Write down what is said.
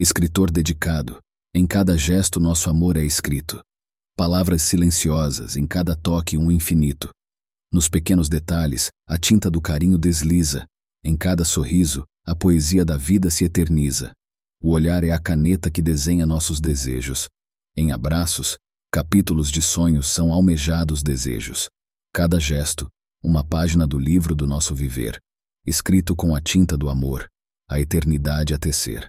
Escritor dedicado, em cada gesto nosso amor é escrito. Palavras silenciosas, em cada toque um infinito. Nos pequenos detalhes, a tinta do carinho desliza. Em cada sorriso, a poesia da vida se eterniza. O olhar é a caneta que desenha nossos desejos. Em abraços, capítulos de sonhos são almejados desejos. Cada gesto, uma página do livro do nosso viver, escrito com a tinta do amor, a eternidade a tecer.